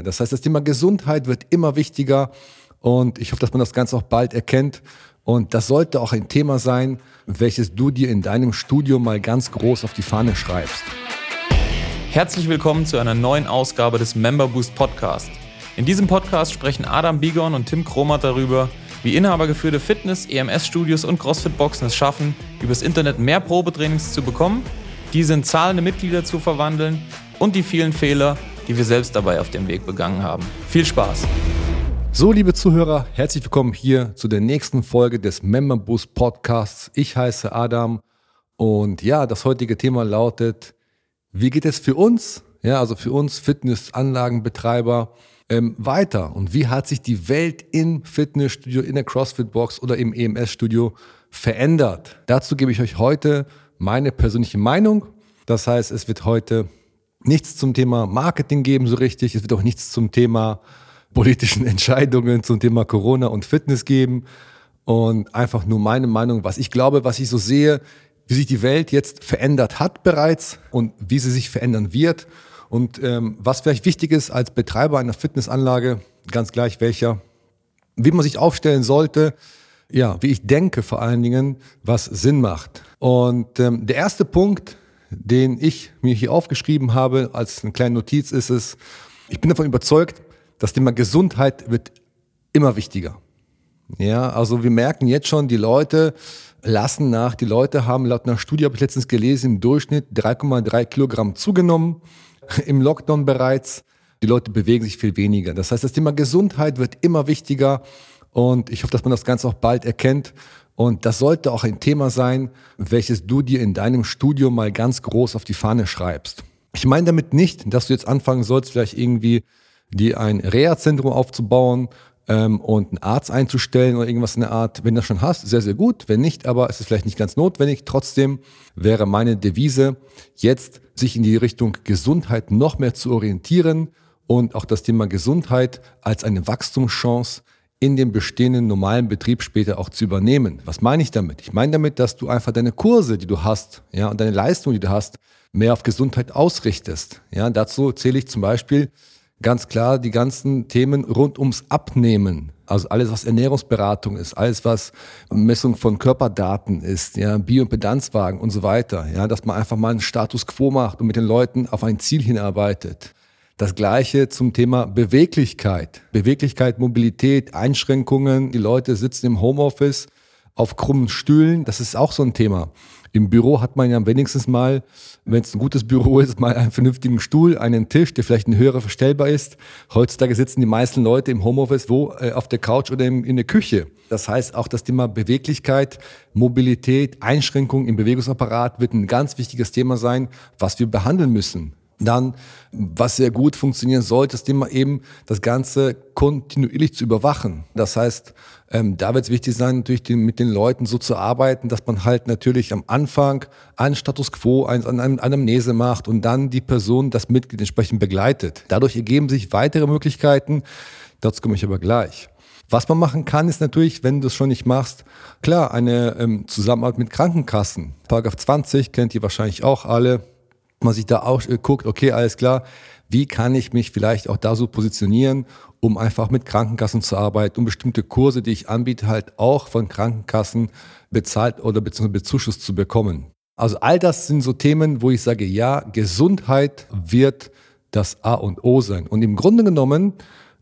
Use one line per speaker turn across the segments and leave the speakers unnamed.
Das heißt, das Thema Gesundheit wird immer wichtiger und ich hoffe, dass man das Ganze auch bald erkennt. Und das sollte auch ein Thema sein, welches du dir in deinem Studio mal ganz groß auf die Fahne schreibst.
Herzlich willkommen zu einer neuen Ausgabe des Member Boost Podcast. In diesem Podcast sprechen Adam Bigon und Tim Kromat darüber, wie inhabergeführte Fitness-, EMS-Studios und CrossFit-Boxen es schaffen, übers Internet mehr Probetrainings zu bekommen, diese in zahlende Mitglieder zu verwandeln und die vielen Fehler, die wir selbst dabei auf dem Weg begangen haben. Viel Spaß!
So, liebe Zuhörer, herzlich willkommen hier zu der nächsten Folge des Member Boost Podcasts. Ich heiße Adam und ja, das heutige Thema lautet, wie geht es für uns, ja, also für uns Fitnessanlagenbetreiber ähm, weiter und wie hat sich die Welt im Fitnessstudio, in der CrossFit-Box oder im EMS-Studio verändert? Dazu gebe ich euch heute meine persönliche Meinung. Das heißt, es wird heute nichts zum Thema Marketing geben so richtig. Es wird auch nichts zum Thema politischen Entscheidungen, zum Thema Corona und Fitness geben. Und einfach nur meine Meinung, was ich glaube, was ich so sehe, wie sich die Welt jetzt verändert hat bereits und wie sie sich verändern wird. Und ähm, was vielleicht wichtig ist als Betreiber einer Fitnessanlage, ganz gleich welcher, wie man sich aufstellen sollte, ja, wie ich denke vor allen Dingen, was Sinn macht. Und ähm, der erste Punkt, den ich mir hier aufgeschrieben habe als eine kleine Notiz, ist es, ich bin davon überzeugt, das Thema Gesundheit wird immer wichtiger. Ja, also wir merken jetzt schon, die Leute lassen nach. Die Leute haben laut einer Studie, habe ich letztens gelesen, im Durchschnitt 3,3 Kilogramm zugenommen. Im Lockdown bereits. Die Leute bewegen sich viel weniger. Das heißt, das Thema Gesundheit wird immer wichtiger. Und ich hoffe, dass man das Ganze auch bald erkennt und das sollte auch ein Thema sein, welches du dir in deinem Studio mal ganz groß auf die Fahne schreibst. Ich meine damit nicht, dass du jetzt anfangen sollst, vielleicht irgendwie dir ein Reha-Zentrum aufzubauen ähm, und einen Arzt einzustellen oder irgendwas in der Art. Wenn du das schon hast, sehr, sehr gut. Wenn nicht, aber es ist vielleicht nicht ganz notwendig. Trotzdem wäre meine Devise, jetzt sich in die Richtung Gesundheit noch mehr zu orientieren und auch das Thema Gesundheit als eine Wachstumschance in dem bestehenden normalen Betrieb später auch zu übernehmen. Was meine ich damit? Ich meine damit, dass du einfach deine Kurse, die du hast, ja, und deine Leistung, die du hast, mehr auf Gesundheit ausrichtest. Ja, dazu zähle ich zum Beispiel ganz klar die ganzen Themen rund ums Abnehmen. Also alles, was Ernährungsberatung ist, alles, was Messung von Körperdaten ist, ja, Bioimpedanzwagen und so weiter. Ja, dass man einfach mal einen Status quo macht und mit den Leuten auf ein Ziel hinarbeitet. Das gleiche zum Thema Beweglichkeit. Beweglichkeit, Mobilität, Einschränkungen. Die Leute sitzen im Homeoffice auf krummen Stühlen. Das ist auch so ein Thema. Im Büro hat man ja wenigstens mal, wenn es ein gutes Büro ist, mal einen vernünftigen Stuhl, einen Tisch, der vielleicht ein höherer verstellbar ist. Heutzutage sitzen die meisten Leute im Homeoffice wo? Äh, auf der Couch oder in, der Küche. Das heißt, auch das Thema Beweglichkeit, Mobilität, Einschränkung im Bewegungsapparat wird ein ganz wichtiges Thema sein, was wir behandeln müssen. Dann, was sehr gut funktionieren sollte, ist immer eben das Ganze kontinuierlich zu überwachen. Das heißt, ähm, da wird es wichtig sein, natürlich den, mit den Leuten so zu arbeiten, dass man halt natürlich am Anfang einen Status quo, eine, eine Anamnese macht und dann die Person, das Mitglied entsprechend begleitet. Dadurch ergeben sich weitere Möglichkeiten. Dazu komme ich aber gleich. Was man machen kann, ist natürlich, wenn du es schon nicht machst, klar, eine ähm, Zusammenarbeit mit Krankenkassen. Paragraph 20 kennt ihr wahrscheinlich auch alle man sich da auch äh, guckt, okay, alles klar, wie kann ich mich vielleicht auch da so positionieren, um einfach mit Krankenkassen zu arbeiten, um bestimmte Kurse, die ich anbiete, halt auch von Krankenkassen bezahlt oder beziehungsweise bezuschusst zu bekommen. Also all das sind so Themen, wo ich sage, ja, Gesundheit wird das A und O sein. Und im Grunde genommen,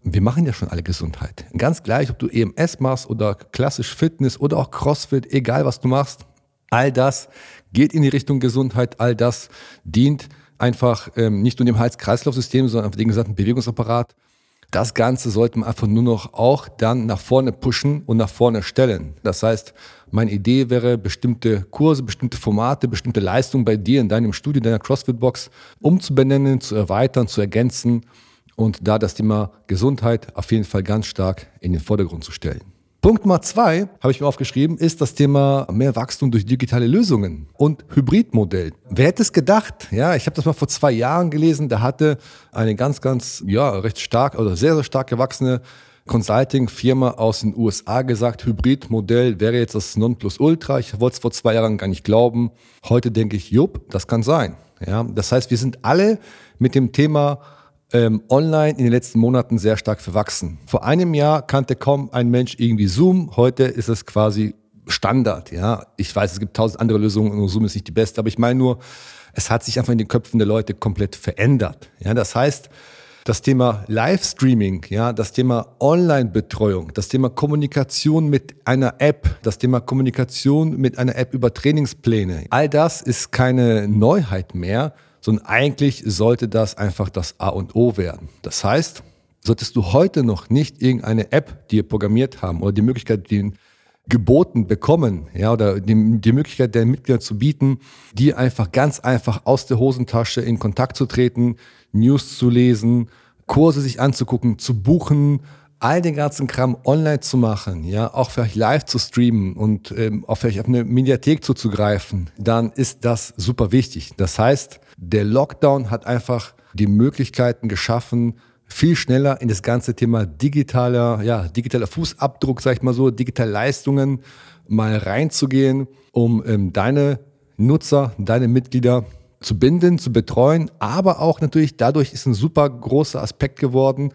wir machen ja schon alle Gesundheit. Ganz gleich, ob du EMS machst oder klassisch Fitness oder auch CrossFit, egal was du machst. All das geht in die Richtung Gesundheit. All das dient einfach ähm, nicht nur dem Hals-Kreislauf-System, sondern dem gesamten Bewegungsapparat. Das Ganze sollte man einfach nur noch auch dann nach vorne pushen und nach vorne stellen. Das heißt, meine Idee wäre, bestimmte Kurse, bestimmte Formate, bestimmte Leistungen bei dir in deinem Studio, deiner CrossFit-Box umzubenennen, zu erweitern, zu ergänzen und da das Thema Gesundheit auf jeden Fall ganz stark in den Vordergrund zu stellen. Punkt Nummer zwei, habe ich mir aufgeschrieben, ist das Thema mehr Wachstum durch digitale Lösungen und Hybridmodell. Wer hätte es gedacht? Ja, ich habe das mal vor zwei Jahren gelesen. Da hatte eine ganz, ganz, ja, recht stark oder sehr, sehr stark gewachsene Consulting-Firma aus den USA gesagt, Hybridmodell wäre jetzt das Nonplusultra. Ich wollte es vor zwei Jahren gar nicht glauben. Heute denke ich, jupp, das kann sein. Ja, das heißt, wir sind alle mit dem Thema ähm, online in den letzten Monaten sehr stark verwachsen. Vor einem Jahr kannte kaum ein Mensch irgendwie Zoom. Heute ist es quasi Standard. Ja, ich weiß, es gibt tausend andere Lösungen und Zoom ist nicht die beste, aber ich meine nur, es hat sich einfach in den Köpfen der Leute komplett verändert. Ja, das heißt, das Thema Livestreaming, ja, das Thema Online-Betreuung, das Thema Kommunikation mit einer App, das Thema Kommunikation mit einer App über Trainingspläne, all das ist keine Neuheit mehr, sondern eigentlich sollte das einfach das A und O werden. Das heißt, solltest du heute noch nicht irgendeine App dir programmiert haben oder die Möglichkeit, den geboten bekommen, ja, oder die, die Möglichkeit der Mitglieder zu bieten, die einfach ganz einfach aus der Hosentasche in Kontakt zu treten, News zu lesen, Kurse sich anzugucken, zu buchen, all den ganzen Kram online zu machen, ja, auch vielleicht live zu streamen und ähm, auch vielleicht auf eine Mediathek zuzugreifen, dann ist das super wichtig. Das heißt, der Lockdown hat einfach die Möglichkeiten geschaffen, viel schneller in das ganze Thema digitaler, ja, digitaler Fußabdruck, sag ich mal so, digitale Leistungen mal reinzugehen, um ähm, deine Nutzer, deine Mitglieder zu binden, zu betreuen, aber auch natürlich dadurch ist ein super großer Aspekt geworden,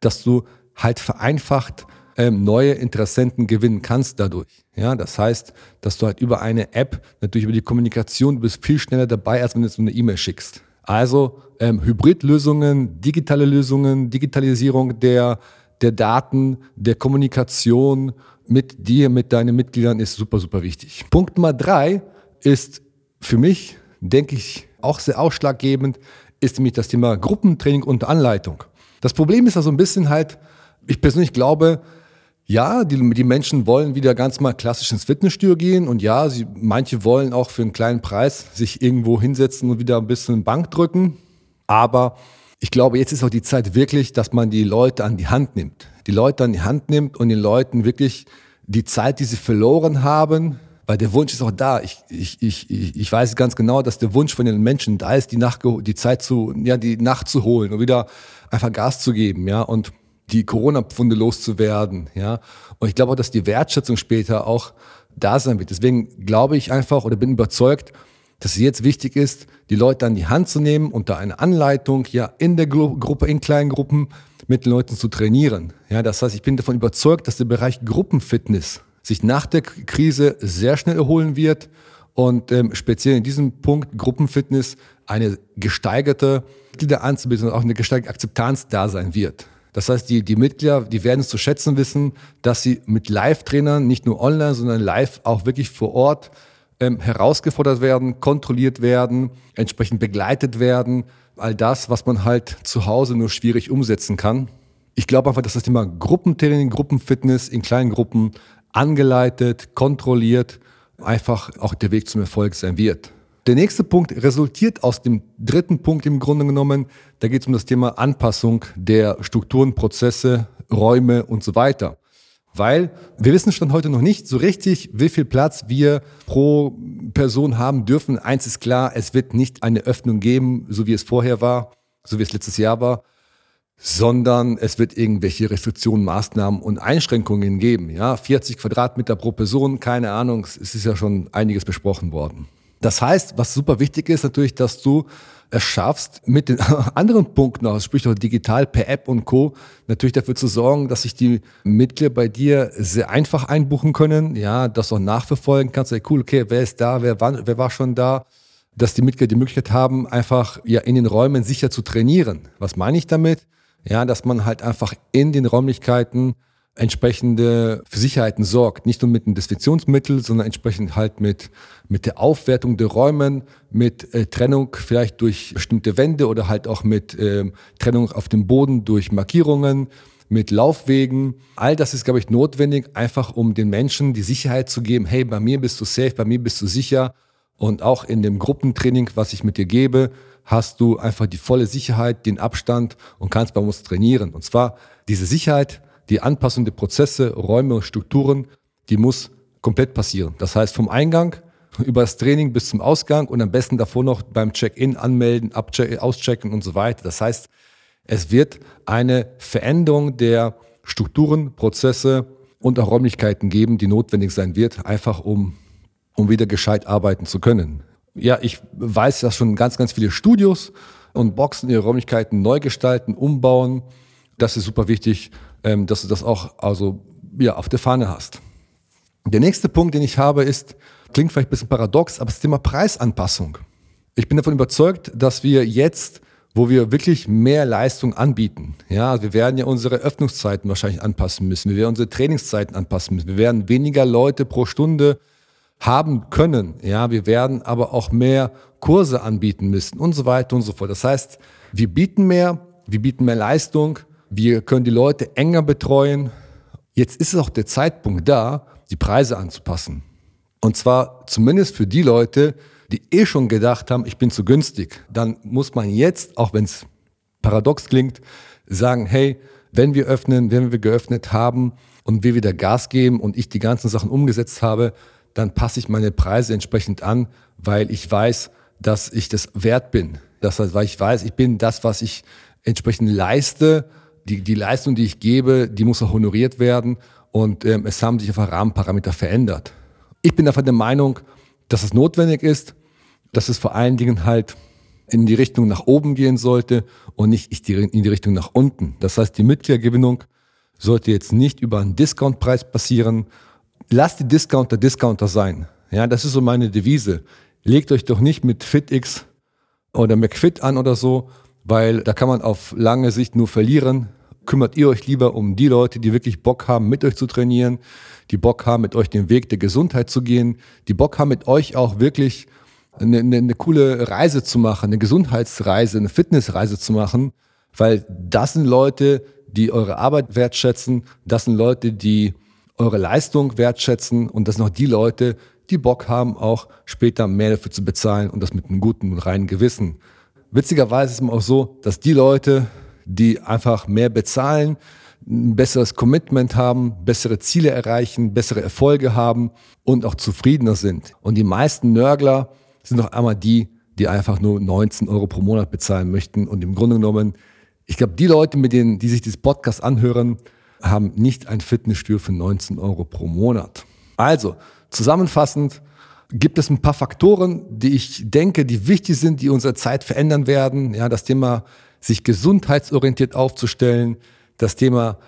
dass du halt vereinfacht ähm, neue Interessenten gewinnen kannst dadurch. Ja, das heißt, dass du halt über eine App, natürlich über die Kommunikation, du bist viel schneller dabei, als wenn du so eine E-Mail schickst. Also ähm, Hybridlösungen, digitale Lösungen, Digitalisierung der, der Daten, der Kommunikation mit dir, mit deinen Mitgliedern ist super, super wichtig. Punkt Nummer drei ist für mich, denke ich, auch sehr ausschlaggebend, ist nämlich das Thema Gruppentraining und Anleitung. Das Problem ist also ein bisschen halt, ich persönlich glaube, ja, die, die Menschen wollen wieder ganz mal klassisch ins Fitnessstudio gehen und ja, sie, manche wollen auch für einen kleinen Preis sich irgendwo hinsetzen und wieder ein bisschen Bank drücken. Aber ich glaube, jetzt ist auch die Zeit wirklich, dass man die Leute an die Hand nimmt. Die Leute an die Hand nimmt und den Leuten wirklich die Zeit, die sie verloren haben, weil der Wunsch ist auch da. Ich, ich, ich, ich weiß ganz genau, dass der Wunsch von den Menschen da ist, die, Nacht, die Zeit zu, ja, die Nacht zu holen und wieder einfach Gas zu geben, ja. Und die Corona-Pfunde loszuwerden. Ja? Und ich glaube auch, dass die Wertschätzung später auch da sein wird. Deswegen glaube ich einfach oder bin überzeugt, dass es jetzt wichtig ist, die Leute an die Hand zu nehmen, unter einer Anleitung, ja, in der Gruppe, in kleinen Gruppen mit den Leuten zu trainieren. Ja, das heißt, ich bin davon überzeugt, dass der Bereich Gruppenfitness sich nach der Krise sehr schnell erholen wird und ähm, speziell in diesem Punkt Gruppenfitness eine gesteigerte Mitgliederanzahl und auch eine gesteigerte Akzeptanz da sein wird. Das heißt, die, die Mitglieder, die werden es zu schätzen wissen, dass sie mit Live-Trainern nicht nur online, sondern live auch wirklich vor Ort ähm, herausgefordert werden, kontrolliert werden, entsprechend begleitet werden. All das, was man halt zu Hause nur schwierig umsetzen kann. Ich glaube einfach, dass das Thema Gruppentraining, Gruppenfitness in kleinen Gruppen angeleitet, kontrolliert, einfach auch der Weg zum Erfolg sein wird. Der nächste Punkt resultiert aus dem dritten Punkt im Grunde genommen. Da geht es um das Thema Anpassung der Strukturen, Prozesse, Räume und so weiter. Weil wir wissen schon heute noch nicht so richtig, wie viel Platz wir pro Person haben dürfen. Eins ist klar, es wird nicht eine Öffnung geben, so wie es vorher war, so wie es letztes Jahr war, sondern es wird irgendwelche Restriktionen, Maßnahmen und Einschränkungen geben. Ja, 40 Quadratmeter pro Person, keine Ahnung, es ist ja schon einiges besprochen worden. Das heißt, was super wichtig ist natürlich, dass du es schaffst, mit den anderen Punkten, also sprich auch digital per App und Co., natürlich dafür zu sorgen, dass sich die Mitglieder bei dir sehr einfach einbuchen können, ja, dass du auch nachverfolgen kannst, hey, cool, okay, wer ist da, wer war, wer war schon da, dass die Mitglieder die Möglichkeit haben, einfach ja in den Räumen sicher zu trainieren. Was meine ich damit? Ja, dass man halt einfach in den Räumlichkeiten entsprechende Sicherheiten sorgt. Nicht nur mit einem Desinfektionsmittel, sondern entsprechend halt mit, mit der Aufwertung der Räumen, mit äh, Trennung vielleicht durch bestimmte Wände oder halt auch mit äh, Trennung auf dem Boden durch Markierungen, mit Laufwegen. All das ist, glaube ich, notwendig, einfach um den Menschen die Sicherheit zu geben, hey, bei mir bist du safe, bei mir bist du sicher. Und auch in dem Gruppentraining, was ich mit dir gebe, hast du einfach die volle Sicherheit, den Abstand und kannst bei uns trainieren. Und zwar diese Sicherheit, die Anpassung der Prozesse, Räume Strukturen, die muss komplett passieren. Das heißt, vom Eingang über das Training bis zum Ausgang und am besten davor noch beim Check-in anmelden, auschecken und so weiter. Das heißt, es wird eine Veränderung der Strukturen, Prozesse und auch Räumlichkeiten geben, die notwendig sein wird, einfach um, um wieder gescheit arbeiten zu können. Ja, ich weiß, dass schon ganz, ganz viele Studios und Boxen ihre Räumlichkeiten neu gestalten, umbauen. Das ist super wichtig, ähm, dass du das auch also, ja, auf der Fahne hast. Der nächste Punkt, den ich habe, ist, klingt vielleicht ein bisschen paradox, aber das Thema Preisanpassung. Ich bin davon überzeugt, dass wir jetzt, wo wir wirklich mehr Leistung anbieten, ja, wir werden ja unsere Öffnungszeiten wahrscheinlich anpassen müssen, wir werden unsere Trainingszeiten anpassen müssen, wir werden weniger Leute pro Stunde haben können, ja, wir werden aber auch mehr Kurse anbieten müssen und so weiter und so fort. Das heißt, wir bieten mehr, wir bieten mehr Leistung, wir können die Leute enger betreuen. Jetzt ist auch der Zeitpunkt da, die Preise anzupassen. Und zwar zumindest für die Leute, die eh schon gedacht haben, ich bin zu günstig. Dann muss man jetzt, auch wenn es paradox klingt, sagen, hey, wenn wir öffnen, wenn wir geöffnet haben und wir wieder Gas geben und ich die ganzen Sachen umgesetzt habe, dann passe ich meine Preise entsprechend an, weil ich weiß, dass ich das wert bin. Das heißt, weil ich weiß, ich bin das, was ich entsprechend leiste. Die, die Leistung, die ich gebe, die muss auch honoriert werden. Und ähm, es haben sich einfach Rahmenparameter verändert. Ich bin davon der Meinung, dass es notwendig ist, dass es vor allen Dingen halt in die Richtung nach oben gehen sollte und nicht in die Richtung nach unten. Das heißt, die Mitgliedergewinnung sollte jetzt nicht über einen Discountpreis passieren. Lasst die Discounter Discounter sein. Ja, das ist so meine Devise. Legt euch doch nicht mit FitX oder McFit an oder so, weil da kann man auf lange Sicht nur verlieren kümmert ihr euch lieber um die Leute, die wirklich Bock haben, mit euch zu trainieren, die Bock haben, mit euch den Weg der Gesundheit zu gehen, die Bock haben, mit euch auch wirklich eine, eine, eine coole Reise zu machen, eine Gesundheitsreise, eine Fitnessreise zu machen, weil das sind Leute, die eure Arbeit wertschätzen, das sind Leute, die eure Leistung wertschätzen und das sind auch die Leute, die Bock haben, auch später mehr dafür zu bezahlen und das mit einem guten und reinen Gewissen. Witzigerweise ist es auch so, dass die Leute, die einfach mehr bezahlen, ein besseres Commitment haben, bessere Ziele erreichen, bessere Erfolge haben und auch zufriedener sind. Und die meisten Nörgler sind noch einmal die, die einfach nur 19 Euro pro Monat bezahlen möchten. Und im Grunde genommen, ich glaube, die Leute, mit denen, die sich dieses Podcast anhören, haben nicht ein Fitnessstudio für 19 Euro pro Monat. Also, zusammenfassend, gibt es ein paar Faktoren, die ich denke, die wichtig sind, die unsere Zeit verändern werden. Ja, das Thema sich gesundheitsorientiert aufzustellen, das Thema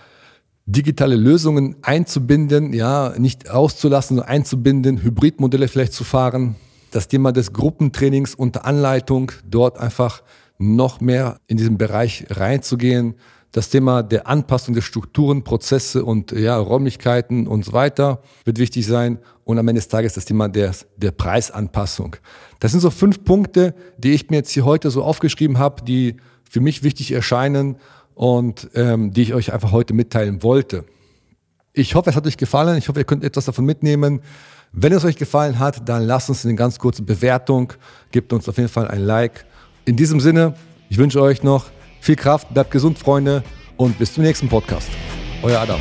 digitale Lösungen einzubinden, ja, nicht auszulassen, sondern einzubinden, Hybridmodelle vielleicht zu fahren, das Thema des Gruppentrainings unter Anleitung, dort einfach noch mehr in diesen Bereich reinzugehen, das Thema der Anpassung der Strukturen, Prozesse und ja, Räumlichkeiten und so weiter wird wichtig sein. Und am Ende des Tages das Thema der, der Preisanpassung. Das sind so fünf Punkte, die ich mir jetzt hier heute so aufgeschrieben habe, die für mich wichtig erscheinen und ähm, die ich euch einfach heute mitteilen wollte. Ich hoffe, es hat euch gefallen. Ich hoffe, ihr könnt etwas davon mitnehmen. Wenn es euch gefallen hat, dann lasst uns eine ganz kurze Bewertung. Gebt uns auf jeden Fall ein Like. In diesem Sinne, ich wünsche euch noch viel Kraft, bleibt gesund, Freunde, und bis zum nächsten Podcast. Euer Adam.